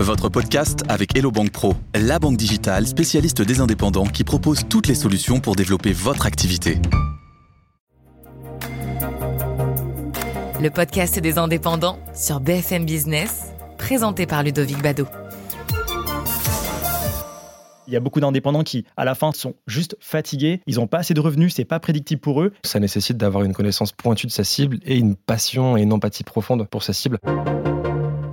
Votre podcast avec Hello Bank Pro, la banque digitale spécialiste des indépendants qui propose toutes les solutions pour développer votre activité. Le podcast des indépendants sur BFM Business, présenté par Ludovic Bado. Il y a beaucoup d'indépendants qui, à la fin, sont juste fatigués. Ils n'ont pas assez de revenus, c'est pas prédictible pour eux. Ça nécessite d'avoir une connaissance pointue de sa cible et une passion et une empathie profonde pour sa cible.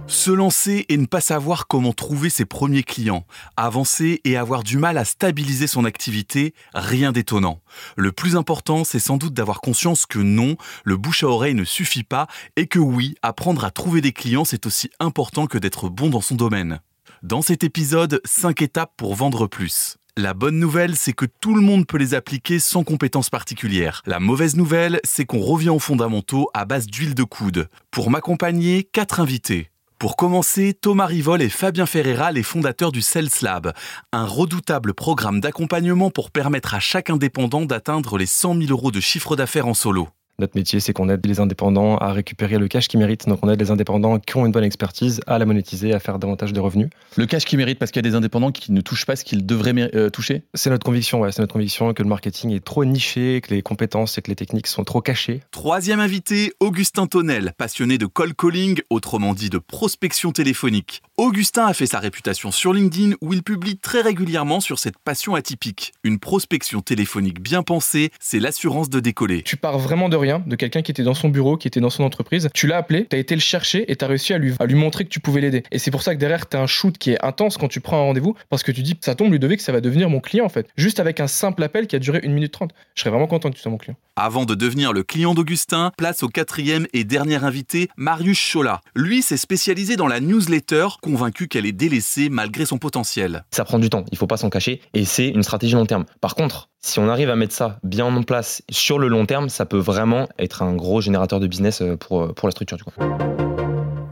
Se lancer et ne pas savoir comment trouver ses premiers clients, avancer et avoir du mal à stabiliser son activité, rien d'étonnant. Le plus important, c'est sans doute d'avoir conscience que non, le bouche à oreille ne suffit pas et que oui, apprendre à trouver des clients, c'est aussi important que d'être bon dans son domaine. Dans cet épisode, 5 étapes pour vendre plus. La bonne nouvelle, c'est que tout le monde peut les appliquer sans compétences particulières. La mauvaise nouvelle, c'est qu'on revient aux fondamentaux à base d'huile de coude. Pour m'accompagner, quatre invités. Pour commencer, Thomas Rivol et Fabien Ferreira, les fondateurs du Sales Lab, un redoutable programme d'accompagnement pour permettre à chaque indépendant d'atteindre les 100 000 euros de chiffre d'affaires en solo. Notre métier, c'est qu'on aide les indépendants à récupérer le cash qu'ils méritent. Donc, on aide les indépendants qui ont une bonne expertise à la monétiser, à faire davantage de revenus. Le cash qu'ils méritent parce qu'il y a des indépendants qui ne touchent pas ce qu'ils devraient euh, toucher? C'est notre conviction, ouais. C'est notre conviction que le marketing est trop niché, que les compétences et que les techniques sont trop cachées. Troisième invité, Augustin Tonnel, passionné de cold calling, autrement dit de prospection téléphonique. Augustin a fait sa réputation sur LinkedIn où il publie très régulièrement sur cette passion atypique. Une prospection téléphonique bien pensée, c'est l'assurance de décoller. Tu pars vraiment de rien de quelqu'un qui était dans son bureau, qui était dans son entreprise. Tu l'as appelé, tu as été le chercher et tu as réussi à lui, montrer que tu pouvais l'aider. Et c'est pour ça que derrière, tu as un shoot qui est intense quand tu prends un rendez-vous parce que tu dis, ça tombe, Ludovic, ça va devenir mon client en fait. Juste avec un simple appel qui a duré 1 minute 30. Je serais vraiment content que tu sois mon client. Avant de devenir le client d'Augustin, place au quatrième et dernier invité, Marius Chola. Lui s'est spécialisé dans la newsletter, convaincu qu'elle est délaissée malgré son potentiel. Ça prend du temps, il faut pas s'en cacher, et c'est une stratégie long terme. Par contre, si on arrive à mettre ça bien en place sur le long terme, ça peut vraiment être un gros générateur de business euh, pour, euh, pour la structure du coup.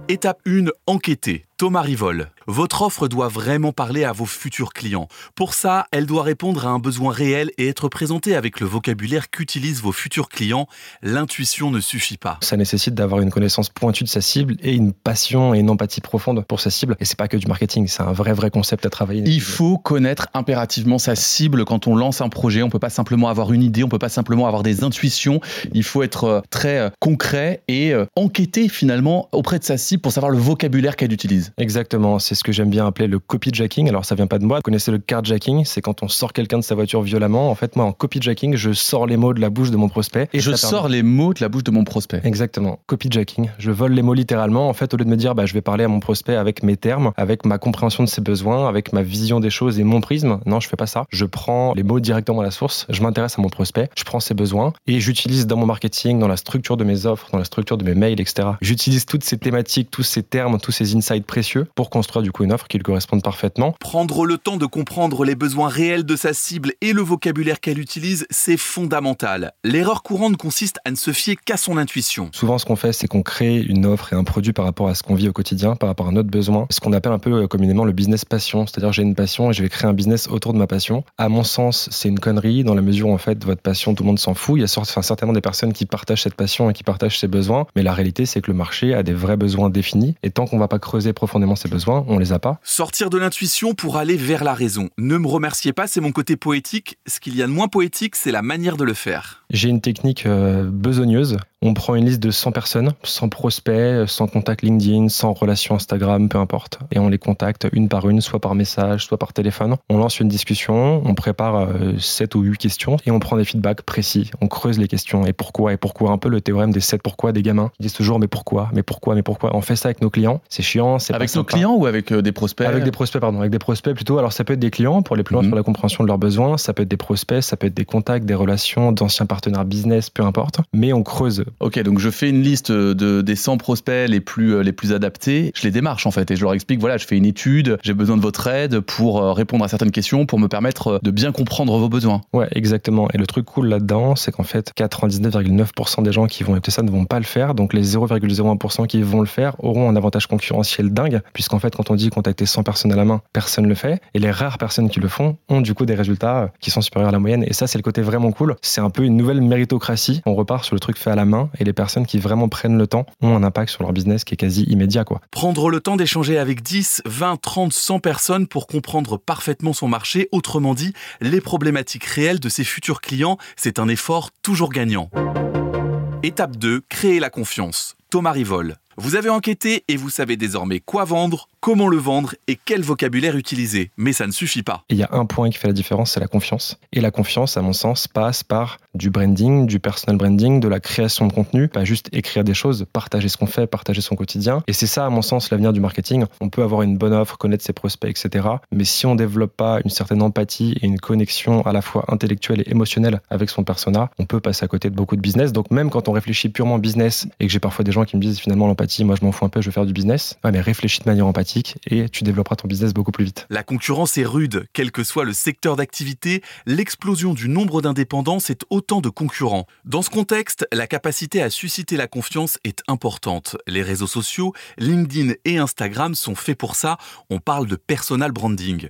Étape 1, enquêter. Thomas Rivol. Votre offre doit vraiment parler à vos futurs clients. Pour ça, elle doit répondre à un besoin réel et être présentée avec le vocabulaire qu'utilisent vos futurs clients. L'intuition ne suffit pas. Ça nécessite d'avoir une connaissance pointue de sa cible et une passion et une empathie profonde pour sa cible. Et c'est pas que du marketing, c'est un vrai vrai concept à travailler. Il faut connaître impérativement sa cible quand on lance un projet. On peut pas simplement avoir une idée, on peut pas simplement avoir des intuitions. Il faut être euh, très euh, concret et euh, enquêter finalement auprès de sa cible pour savoir le vocabulaire qu'elle utilise. Exactement, c'est ce que j'aime bien appeler le copyjacking. Alors ça vient pas de moi, vous connaissez le carjacking, c'est quand on sort quelqu'un de sa voiture violemment. En fait, moi en copyjacking, je sors les mots de la bouche de mon prospect. Et je sors les mots de la bouche de mon prospect. Exactement, copyjacking. Je vole les mots littéralement. En fait, au lieu de me dire, bah, je vais parler à mon prospect avec mes termes, avec ma compréhension de ses besoins, avec ma vision des choses et mon prisme, non, je fais pas ça. Je prends les mots directement à la source, je m'intéresse à mon prospect, je prends ses besoins et j'utilise dans mon marketing, dans la structure de mes offres, dans la structure de mes mails, etc. J'utilise toutes ces thématiques, tous ces termes, tous ces insights précieux pour construire du coup une offre qui lui corresponde parfaitement. Prendre le temps de comprendre les besoins réels de sa cible et le vocabulaire qu'elle utilise, c'est fondamental. L'erreur courante consiste à ne se fier qu'à son intuition. Souvent, ce qu'on fait, c'est qu'on crée une offre et un produit par rapport à ce qu'on vit au quotidien, par rapport à notre besoin, ce qu'on appelle un peu euh, communément le business passion. C'est-à-dire, j'ai une passion et je vais créer un business autour de ma passion. À mon sens, c'est une connerie dans la mesure où en fait, votre passion, tout le monde s'en fout. Il y a enfin, certainement des personnes qui partagent cette passion et qui partagent ses besoins, mais la réalité, c'est que le marché a des vrais besoins définis. Et tant qu'on va pas creuser profondément besoins, on les a pas. Sortir de l'intuition pour aller vers la raison. Ne me remerciez pas, c'est mon côté poétique. Ce qu'il y a de moins poétique, c'est la manière de le faire. J'ai une technique euh, besogneuse on prend une liste de 100 personnes, sans prospects, sans contact LinkedIn, sans relation Instagram, peu importe. Et on les contacte une par une, soit par message, soit par téléphone. On lance une discussion, on prépare 7 euh, ou 8 questions et on prend des feedbacks précis. On creuse les questions et pourquoi et pourquoi. Un peu le théorème des 7 pourquoi des gamins. Ils disent toujours mais pourquoi, mais pourquoi, mais pourquoi. On fait ça avec nos clients. C'est chiant. C'est avec nos clients ou avec euh, des prospects? Avec des prospects, pardon. Avec des prospects plutôt. Alors ça peut être des clients pour les plus loin mhm. sur la compréhension de leurs besoins. Ça peut être des prospects, ça peut être des contacts, des relations, d'anciens partenaires business, peu importe. Mais on creuse. Ok, donc je fais une liste de, des 100 prospects les plus, euh, les plus adaptés, je les démarche en fait et je leur explique voilà, je fais une étude, j'ai besoin de votre aide pour euh, répondre à certaines questions, pour me permettre euh, de bien comprendre vos besoins. Ouais, exactement. Et le truc cool là-dedans, c'est qu'en fait, 99,9% des gens qui vont écouter ça ne vont pas le faire. Donc les 0,01% qui vont le faire auront un avantage concurrentiel dingue, puisqu'en fait, quand on dit contacter 100 personnes à la main, personne ne le fait. Et les rares personnes qui le font ont du coup des résultats qui sont supérieurs à la moyenne. Et ça, c'est le côté vraiment cool. C'est un peu une nouvelle méritocratie. On repart sur le truc fait à la main et les personnes qui vraiment prennent le temps ont un impact sur leur business qui est quasi immédiat. Quoi. Prendre le temps d'échanger avec 10, 20, 30, 100 personnes pour comprendre parfaitement son marché, autrement dit, les problématiques réelles de ses futurs clients, c'est un effort toujours gagnant. Étape 2, créer la confiance. Thomas Rivol. Vous avez enquêté et vous savez désormais quoi vendre, comment le vendre et quel vocabulaire utiliser. Mais ça ne suffit pas. Il y a un point qui fait la différence, c'est la confiance. Et la confiance, à mon sens, passe par du branding, du personal branding, de la création de contenu, pas juste écrire des choses, partager ce qu'on fait, partager son quotidien. Et c'est ça, à mon sens, l'avenir du marketing. On peut avoir une bonne offre, connaître ses prospects, etc. Mais si on développe pas une certaine empathie et une connexion à la fois intellectuelle et émotionnelle avec son persona, on peut passer à côté de beaucoup de business. Donc même quand on réfléchit purement business et que j'ai parfois des gens qui me disent finalement l'empathie moi je m'en fous un peu, je veux faire du business. Ouais, mais réfléchis de manière empathique et tu développeras ton business beaucoup plus vite. La concurrence est rude, quel que soit le secteur d'activité, l'explosion du nombre d'indépendants, c'est autant de concurrents. Dans ce contexte, la capacité à susciter la confiance est importante. Les réseaux sociaux, LinkedIn et Instagram sont faits pour ça, on parle de personal branding.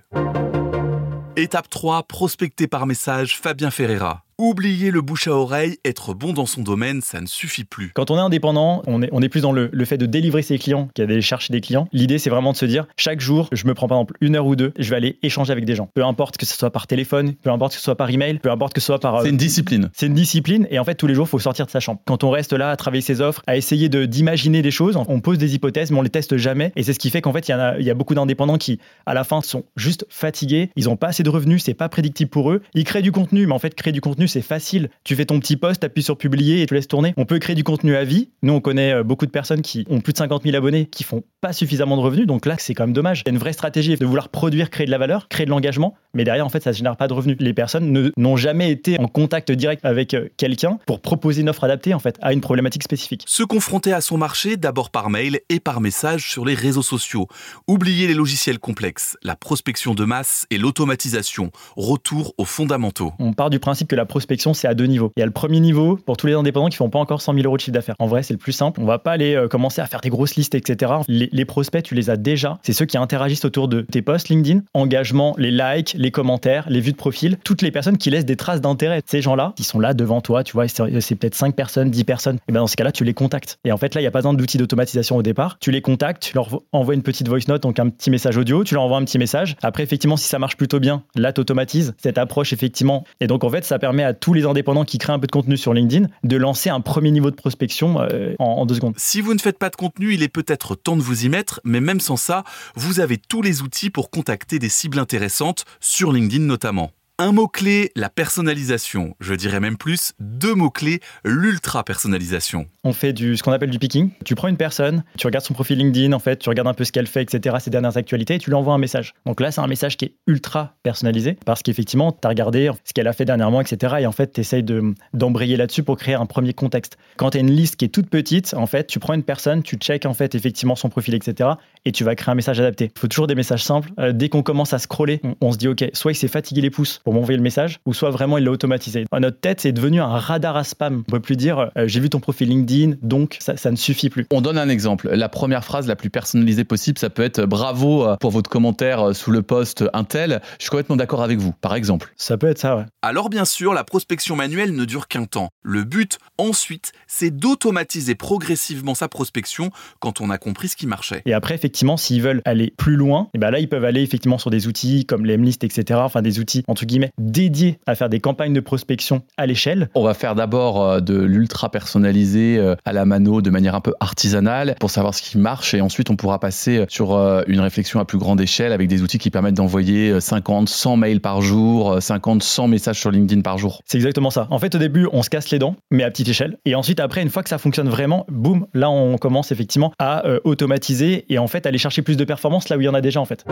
Étape 3, prospecter par message Fabien Ferreira. Oublier le bouche à oreille, être bon dans son domaine, ça ne suffit plus. Quand on est indépendant, on est, on est plus dans le, le fait de délivrer ses clients qu'à d'aller chercher des clients. L'idée, c'est vraiment de se dire, chaque jour, je me prends par exemple une heure ou deux, je vais aller échanger avec des gens. Peu importe que ce soit par téléphone, peu importe que ce soit par email, peu importe que ce soit par... euh, C'est une discipline. c'est une discipline et en fait tous les jours il faut sortir de sa chambre. Quand on reste là à travailler ses offres, à essayer de d'imaginer des choses, on pose des hypothèses mais on les teste jamais et c'est ce qui fait qu'en fait il y, en a, y a beaucoup d'indépendants qui à la fin sont juste fatigués, ils ont pas assez de revenus, c'est pas prédictible pour eux. Ils créent du contenu mais en fait créer du contenu c'est facile. Tu fais ton petit post, appuies sur publier et tu laisses tourner. On peut créer du contenu à vie. Nous on connaît euh, beaucoup de personnes qui ont plus de 50 000 abonnés qui font pas suffisamment de revenus donc là c'est quand même dommage. Il y a une vraie stratégie de vouloir produire, créer de la valeur, créer de l'engagement mais derrière en fait ça ne génère pas de revenus. Les personnes ne- n'ont jamais été en contact direct avec euh, quelqu'un pour proposer une offre adaptée en fait à une problématique spécifique. Se confronter à son marché d'abord par mail et par message sur les réseaux sociaux. Oublier les logiciels complexes, la prospection de masse et l'automatisation. Retour aux fondamentaux. On part du principe que la prospection c'est à deux niveaux. Il y a le premier niveau pour tous les indépendants qui font pas encore 100 000 euros de chiffre d'affaires. En vrai c'est le plus simple. On va pas aller euh, commencer à faire des grosses listes etc. Les, prospects tu les as déjà. C'est ceux qui interagissent autour de tes posts LinkedIn, engagement, les likes, les commentaires, les vues de profil, toutes les personnes qui laissent des traces d'intérêt. Ces gens-là, qui sont là devant toi, tu vois, c'est peut-être 5 personnes, 10 personnes. Et ben dans ce cas-là, tu les contactes. Et en fait, là, il n'y a pas besoin d'outils d'automatisation au départ. Tu les contactes, tu leur envoies une petite voice note, donc un petit message audio, tu leur envoies un petit message. Après, effectivement, si ça marche plutôt bien, là, tu automatises cette approche, effectivement. Et donc, en fait, ça permet à tous les indépendants qui créent un peu de contenu sur LinkedIn de lancer un premier niveau de prospection euh, en, en deux secondes. Si vous ne faites pas de contenu, il est peut-être temps de vous y mettre, mais même sans ça, vous avez tous les outils pour contacter des cibles intéressantes, sur LinkedIn notamment. Un mot-clé, la personnalisation. Je dirais même plus, deux mots-clés, l'ultra-personnalisation. On fait du, ce qu'on appelle du picking. Tu prends une personne, tu regardes son profil LinkedIn, en fait, tu regardes un peu ce qu'elle fait, etc., ses dernières actualités, et tu lui envoies un message. Donc là, c'est un message qui est ultra personnalisé, parce qu'effectivement, tu as regardé ce qu'elle a fait dernièrement, etc., et en fait, tu essayes d'embrayer là-dessus pour créer un premier contexte. Quand tu as une liste qui est toute petite, en fait, tu prends une personne, tu checkes en fait effectivement son profil, etc., et tu vas créer un message adapté. Il faut toujours des messages simples. Euh, dès qu'on commence à scroller, on, on se dit, OK, soit il s'est fatigué les pouces pour m'envoyer le message, ou soit vraiment il l'a automatisé. Notre tête, c'est devenu un radar à spam. On peut plus dire, euh, j'ai vu ton profil LinkedIn, donc ça, ça ne suffit plus. On donne un exemple. La première phrase la plus personnalisée possible, ça peut être euh, bravo pour votre commentaire sous le post Intel. Je suis complètement d'accord avec vous, par exemple. Ça peut être ça, ouais. Alors bien sûr, la prospection manuelle ne dure qu'un temps. Le but, ensuite, c'est d'automatiser progressivement sa prospection quand on a compris ce qui marchait. Et après, effectivement, s'ils veulent aller plus loin, et ben là, ils peuvent aller effectivement sur des outils comme les MList, etc. Enfin, des outils, entre guillemets, dédiés à faire des campagnes de prospection à l'échelle. On va faire d'abord euh, de l'ultra personnalisé euh, à la mano de manière un peu artisanale pour savoir ce qui marche et ensuite on pourra passer sur euh, une réflexion à plus grande échelle avec des outils qui permettent d'envoyer euh, 50, 100 mails par jour, euh, 50, 100 messages sur LinkedIn par jour. C'est exactement ça. En fait, au début, on se casse les dents, mais à petite échelle. Et ensuite, après, une fois que ça fonctionne vraiment, boum, là, on commence effectivement à automatiser et en fait aller chercher plus de performance là où il y en a déjà en fait.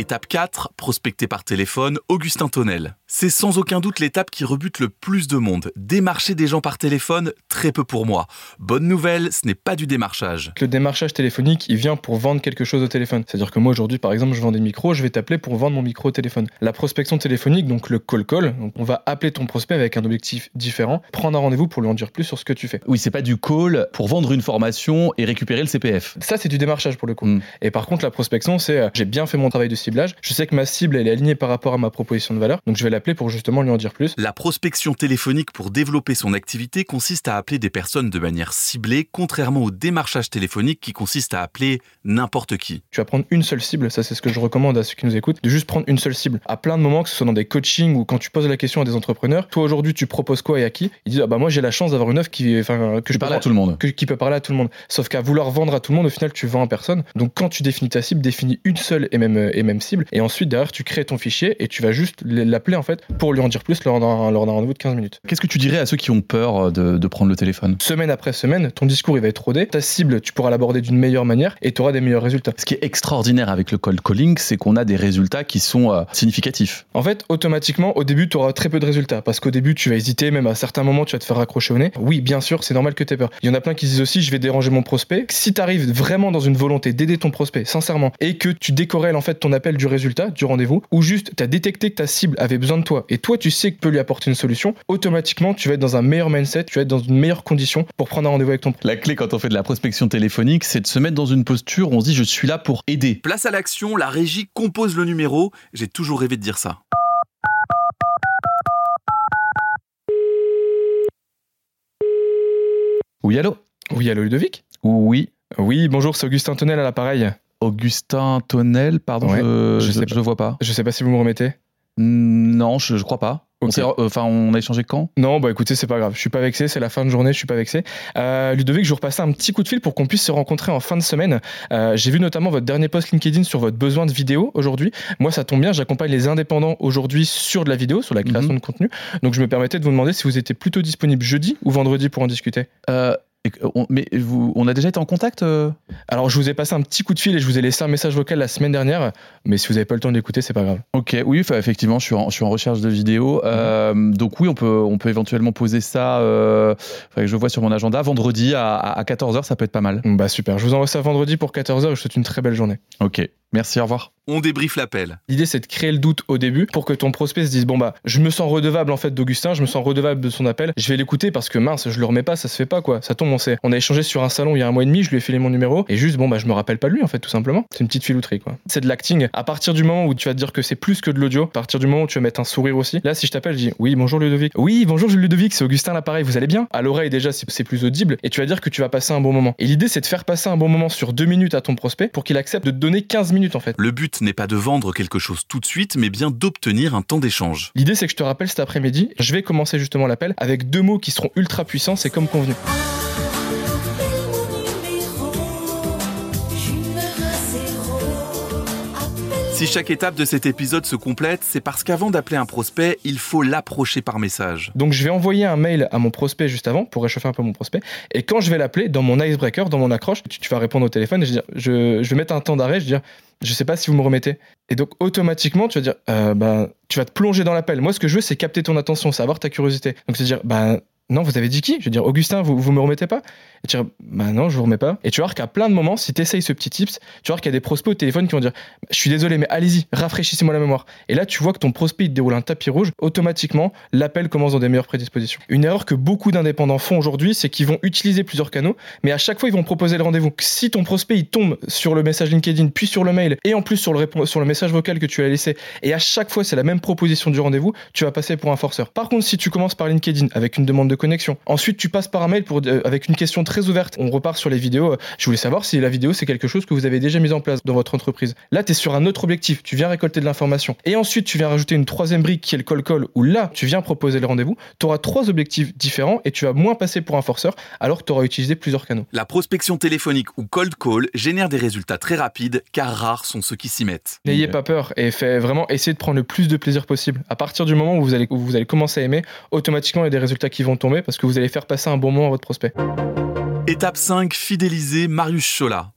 Étape 4, prospecter par téléphone, Augustin Tonnel. C'est sans aucun doute l'étape qui rebute le plus de monde. Démarcher des gens par téléphone, très peu pour moi. Bonne nouvelle, ce n'est pas du démarchage. Le démarchage téléphonique, il vient pour vendre quelque chose au téléphone. C'est-à-dire que moi aujourd'hui, par exemple, je vends des micros, je vais t'appeler pour vendre mon micro au téléphone. La prospection téléphonique, donc le call call, donc on va appeler ton prospect avec un objectif différent, prendre un rendez-vous pour lui en dire plus sur ce que tu fais. Oui, c'est pas du call pour vendre une formation et récupérer le CPF. Ça, c'est du démarchage pour le coup. Mm. Et par contre, la prospection, c'est euh, j'ai bien fait mon travail de ciblage, ciblage. Je sais que ma cible, elle est alignée par rapport à ma proposition de valeur. Donc je vais l'appeler pour justement lui en dire plus. La prospection téléphonique pour développer son activité consiste à appeler des personnes de manière ciblée, contrairement au démarchage téléphonique qui consiste à appeler n'importe qui. Tu vas prendre une seule cible, ça c'est ce que je recommande à ceux qui nous écoutent, de juste prendre une seule cible. À plein de moments, que ce soit dans des coachings ou quand tu poses la question à des entrepreneurs, toi aujourd'hui tu proposes quoi et à qui? Ils disent ah bah moi j'ai la chance d'avoir une offre qui, enfin, que je parle à tout le monde. que- qui peut parler à tout le monde. Sauf qu'à vouloir vendre à tout le monde, au final, tu vends à personne. Donc, quand tu définis ta cible, définis une seule et même, et même cible. Et ensuite, derrière, tu crées ton fichier et tu vas juste l'appeler, en fait, pour lui en dire plus lors d'un lors d'un rendez-vous de 15 minutes. Qu'est-ce que tu dirais à ceux qui ont peur euh, de, de prendre le téléphone? Semaine après semaine, ton discours, il va être rodé. Ta cible, tu pourras l'aborder d'une meilleure manière et tu auras des meilleurs résultats. Ce qui est extraordinaire avec le cold calling, c'est qu'on a des résultats qui sont euh, significatifs. En fait, automatiquement, au début, tu auras très peu de résultats parce qu'au début, tu vas hésiter, même à certains moments, tu vas te faire raccrocher au nez. Oui, bien sûr, c'est normal que tu aies peur. Il y en a plein qui se disent aussi, je vais déranger mon prospect. Si tu arrives vraiment dans une volonté d'aider ton prospect, sincèrement, et que tu décorrèles en fait ton appel du résultat, du rendez-vous, ou juste tu as détecté que ta cible avait besoin de toi et toi, tu sais que tu peux lui apporter une solution, automatiquement, tu vas être dans un meilleur mindset, tu vas être dans une meilleure condition pour prendre un rendez-vous avec ton. La clé quand on fait de la prospection téléphonique, c'est de se mettre dans une posture où on se dit je suis là pour aider. Place à l'action, la régie compose le numéro. J'ai toujours rêvé de dire ça. Oui, allô? Oui, allô Ludovic? Oui. Oui, bonjour, c'est Augustin Tonnel à l'appareil. Augustin Tonnel, pardon, Ouais, je, je je, sais je vois pas. Je sais pas si vous me remettez. Non, je, je crois pas. On Enfin, on a échangé quand? Non, bah écoutez, c'est pas grave. Je suis pas vexé. C'est la fin de journée. Je suis pas vexé. Euh, Ludovic, je vous repassais un petit coup de fil pour qu'on puisse se rencontrer en fin de semaine. Euh, J'ai vu notamment votre dernier post LinkedIn sur votre besoin de vidéo aujourd'hui. Moi, ça tombe bien. J'accompagne les indépendants aujourd'hui sur de la vidéo, sur la création de contenu. Donc, je me permettais de vous demander si vous étiez plutôt disponible jeudi ou vendredi pour en discuter. Euh, et on- Mais vous, on a déjà été en contact euh Alors, je vous ai passé un petit coup de fil et je vous ai laissé un message vocal la semaine dernière. Mais si vous avez pas le temps d'écouter, c'est pas grave. Ok, oui, effectivement, je suis en, je suis en recherche de vidéos. Euh, donc oui, on peut, on peut éventuellement poser ça. Euh, que je vois sur mon agenda vendredi à, à 14h, ça peut être pas mal. Bah super. Je vous envoie ça vendredi pour 14h. Je vous souhaite une très belle journée. Ok, merci, au revoir. On débriefe l'appel. L'idée, c'est de créer le doute au début pour que ton prospect se dise bon bah, je me sens redevable en fait d'Augustin, je me sens redevable de son appel. Je vais l'écouter parce que mince, je le remets pas, ça se fait pas quoi. Ça tombe, on sait. On a échangé sur un salon il y a un mois et demi, je lui ai filé mon numéro et juste bon bah, je me rappelle pas de lui en fait tout simplement. C'est une petite filouterie quoi. C'est de l'acting. À partir du moment où tu vas te dire que c'est plus que de l'audio, à partir du moment où tu vas mettre un sourire aussi. Là, si je t'appelle, je dis oui bonjour Ludovic. Oui bonjour Ludovic, c'est Augustin l'appareil. Vous allez bien? À l'oreille déjà, c'est c'est plus audible et tu vas dire que tu vas passer un bon moment. Et l'idée, c'est de faire passer un bon moment sur deux minutes à ton prospect pour qu'il accepte de te donner 15 minutes en fait. Le but n'est pas de vendre quelque chose tout de suite, mais bien d'obtenir un temps d'échange. L'idée, c'est que je te rappelle cet après-midi, je vais commencer justement l'appel avec deux mots qui seront ultra puissants, c'est comme convenu. Si chaque étape de cet épisode se complète, c'est parce qu'avant d'appeler un prospect, il faut l'approcher par message. Donc, je vais envoyer un mail à mon prospect juste avant pour réchauffer un peu mon prospect. Et quand je vais l'appeler, dans mon icebreaker, dans mon accroche, tu, vas répondre au téléphone et je, vais dire- je, vais mettre un temps d'arrêt, je vais dire, je sais pas si vous me remettez. Et donc, automatiquement, tu vas dire, euh, bah, tu vas te plonger dans l'appel. Moi, ce que je veux, c'est capter ton attention, c'est avoir ta curiosité. Donc, c'est dire, bah, non, vous avez dit qui? Je vais dire, Augustin, vous, vous me remettez pas? Et tu dire, bah non, je vous remets pas. Et tu voir qu'à plein de moments, si tu essayes ce petit tips, tu voir qu'il y a des prospects au téléphone qui vont dire, je suis désolé, mais allez-y, rafraîchissez-moi la mémoire. Et là, tu vois que ton prospect, il déroule un tapis rouge, automatiquement, l'appel commence dans des meilleures prédispositions. Une erreur que beaucoup d'indépendants font aujourd'hui, c'est qu'ils vont utiliser plusieurs canaux, mais à chaque fois, ils vont proposer le rendez-vous. Si ton prospect, il tombe sur le message LinkedIn, puis sur le mail, et en plus sur le, sur le message vocal que tu as laissé, et à chaque fois, c'est la même proposition du rendez-vous, tu vas passer pour un forceur. Par contre, si tu commences par LinkedIn avec une demande de connexion, ensuite tu passes par un mail pour, euh, avec une question très ouverte, on repart sur les vidéos. Je voulais savoir si la vidéo, c'est quelque chose que vous avez déjà mis en place dans votre entreprise. Là, tu es sur un autre objectif, tu viens récolter de l'information. Et ensuite, tu viens rajouter une troisième brique qui est le call call, où là, tu viens proposer le rendez-vous. Tu auras trois objectifs différents et tu vas moins passer pour un forceur alors que tu auras utilisé plusieurs canaux. La prospection téléphonique ou cold call génère des résultats très rapides, car rares sont ceux qui s'y mettent. N'ayez pas peur et fait vraiment essayer de prendre le plus de plaisir possible. À partir du moment où vous allez, où vous allez commencer à aimer, automatiquement il y a des résultats qui vont tomber parce que vous allez faire passer un bon moment à votre prospect. Étape 5, fidéliser Marius Chola.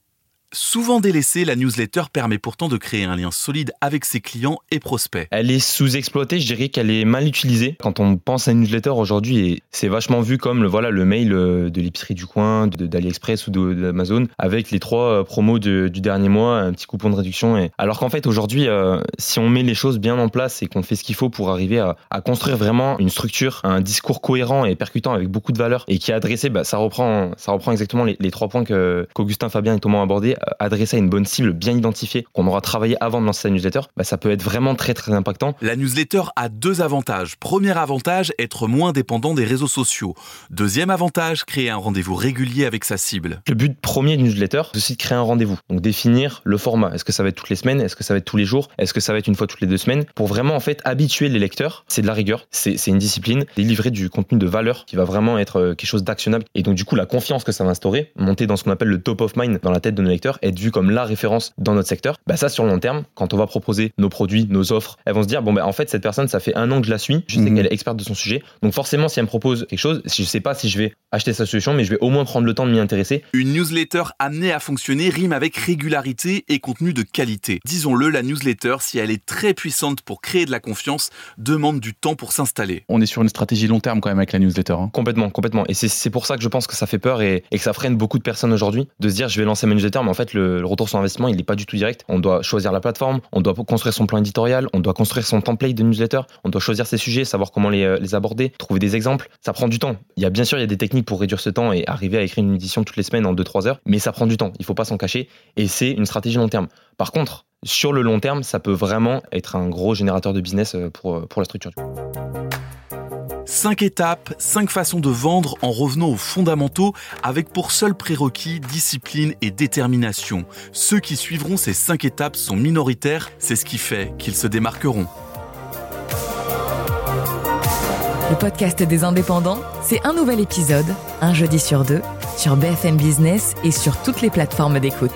Souvent délaissée, la newsletter permet pourtant de créer un lien solide avec ses clients et prospects. Elle est sous-exploitée, je dirais qu'elle est mal utilisée. Quand on pense à une newsletter aujourd'hui, c'est vachement vu comme le, voilà, le mail euh, de l'épicerie du coin, d'AliExpress ou d'Amazon, avec les trois euh, promos du dernier mois, un petit coupon de réduction. Alors qu'en fait, aujourd'hui, euh, si on met les choses bien en place et qu'on fait ce qu'il faut pour arriver à, construire vraiment une structure, un discours cohérent et percutant avec beaucoup de valeur et qui est adressé, bah, ça, reprend, ça reprend exactement les, trois points qu'Augustin, Fabien et Thomas abordés adressé à une bonne cible bien identifiée, qu'on aura travaillé avant de lancer sa newsletter, bah, ça peut être vraiment très très impactant. La newsletter a deux avantages. Premier avantage, être moins dépendant des réseaux sociaux. Deuxième avantage, créer un rendez-vous régulier avec sa cible. Le but premier d'une newsletter, c'est aussi de créer un rendez-vous. Donc définir le format. Est-ce que ça va être toutes les semaines? Est-ce que ça va être tous les jours? Est-ce que ça va être une fois toutes les deux semaines? Pour vraiment en fait habituer les lecteurs. C'est de la rigueur, c'est une discipline, délivrer du contenu de valeur qui va vraiment être euh, quelque chose d'actionnable. Et donc du coup la confiance que ça va instaurer, monter dans ce qu'on appelle le top of mind dans la tête de nos lecteurs, être vu comme la référence dans notre secteur. Bah ça sur le long terme, quand on va proposer nos produits, nos offres, elles vont se dire bon bah en fait cette personne ça fait un an que je la suis, je sais Mhm. qu'elle est experte de son sujet. Donc forcément si elle me propose quelque chose, je sais pas si je vais acheter sa solution, mais je vais au moins prendre le temps de m'y intéresser. Une newsletter amenée à fonctionner rime avec régularité et contenu de qualité. Disons-le, la newsletter, si elle est très puissante pour créer de la confiance, demande du temps pour s'installer. On est sur une stratégie long terme quand même avec la newsletter. hein. Complètement, complètement. Et c'est- c'est pour ça que je pense que ça fait peur et, et que ça freine beaucoup de personnes aujourd'hui de se dire je vais lancer ma newsletter, mais en fait le, retour sur investissement il n'est pas du tout direct. On doit choisir la plateforme, on doit construire son plan éditorial, on doit construire son template de newsletter, on doit choisir ses sujets, savoir comment les, euh, les aborder, trouver des exemples. Ça prend du temps. Il y a bien sûr il y a des techniques pour réduire ce temps et arriver à écrire une édition toutes les semaines en 2-3 heures, mais ça prend du temps. Il faut pas s'en cacher et c'est une stratégie long terme. Par contre, sur le long terme, ça peut vraiment être un gros générateur de business euh, pour, euh, pour la structure. 5 étapes, 5 façons de vendre en revenant aux fondamentaux avec pour seul prérequis discipline et détermination. Ceux qui suivront ces 5 étapes sont minoritaires, c'est ce qui fait qu'ils se démarqueront. Le podcast des indépendants, c'est un nouvel épisode, un jeudi sur deux, sur BFM Business et sur toutes les plateformes d'écoute.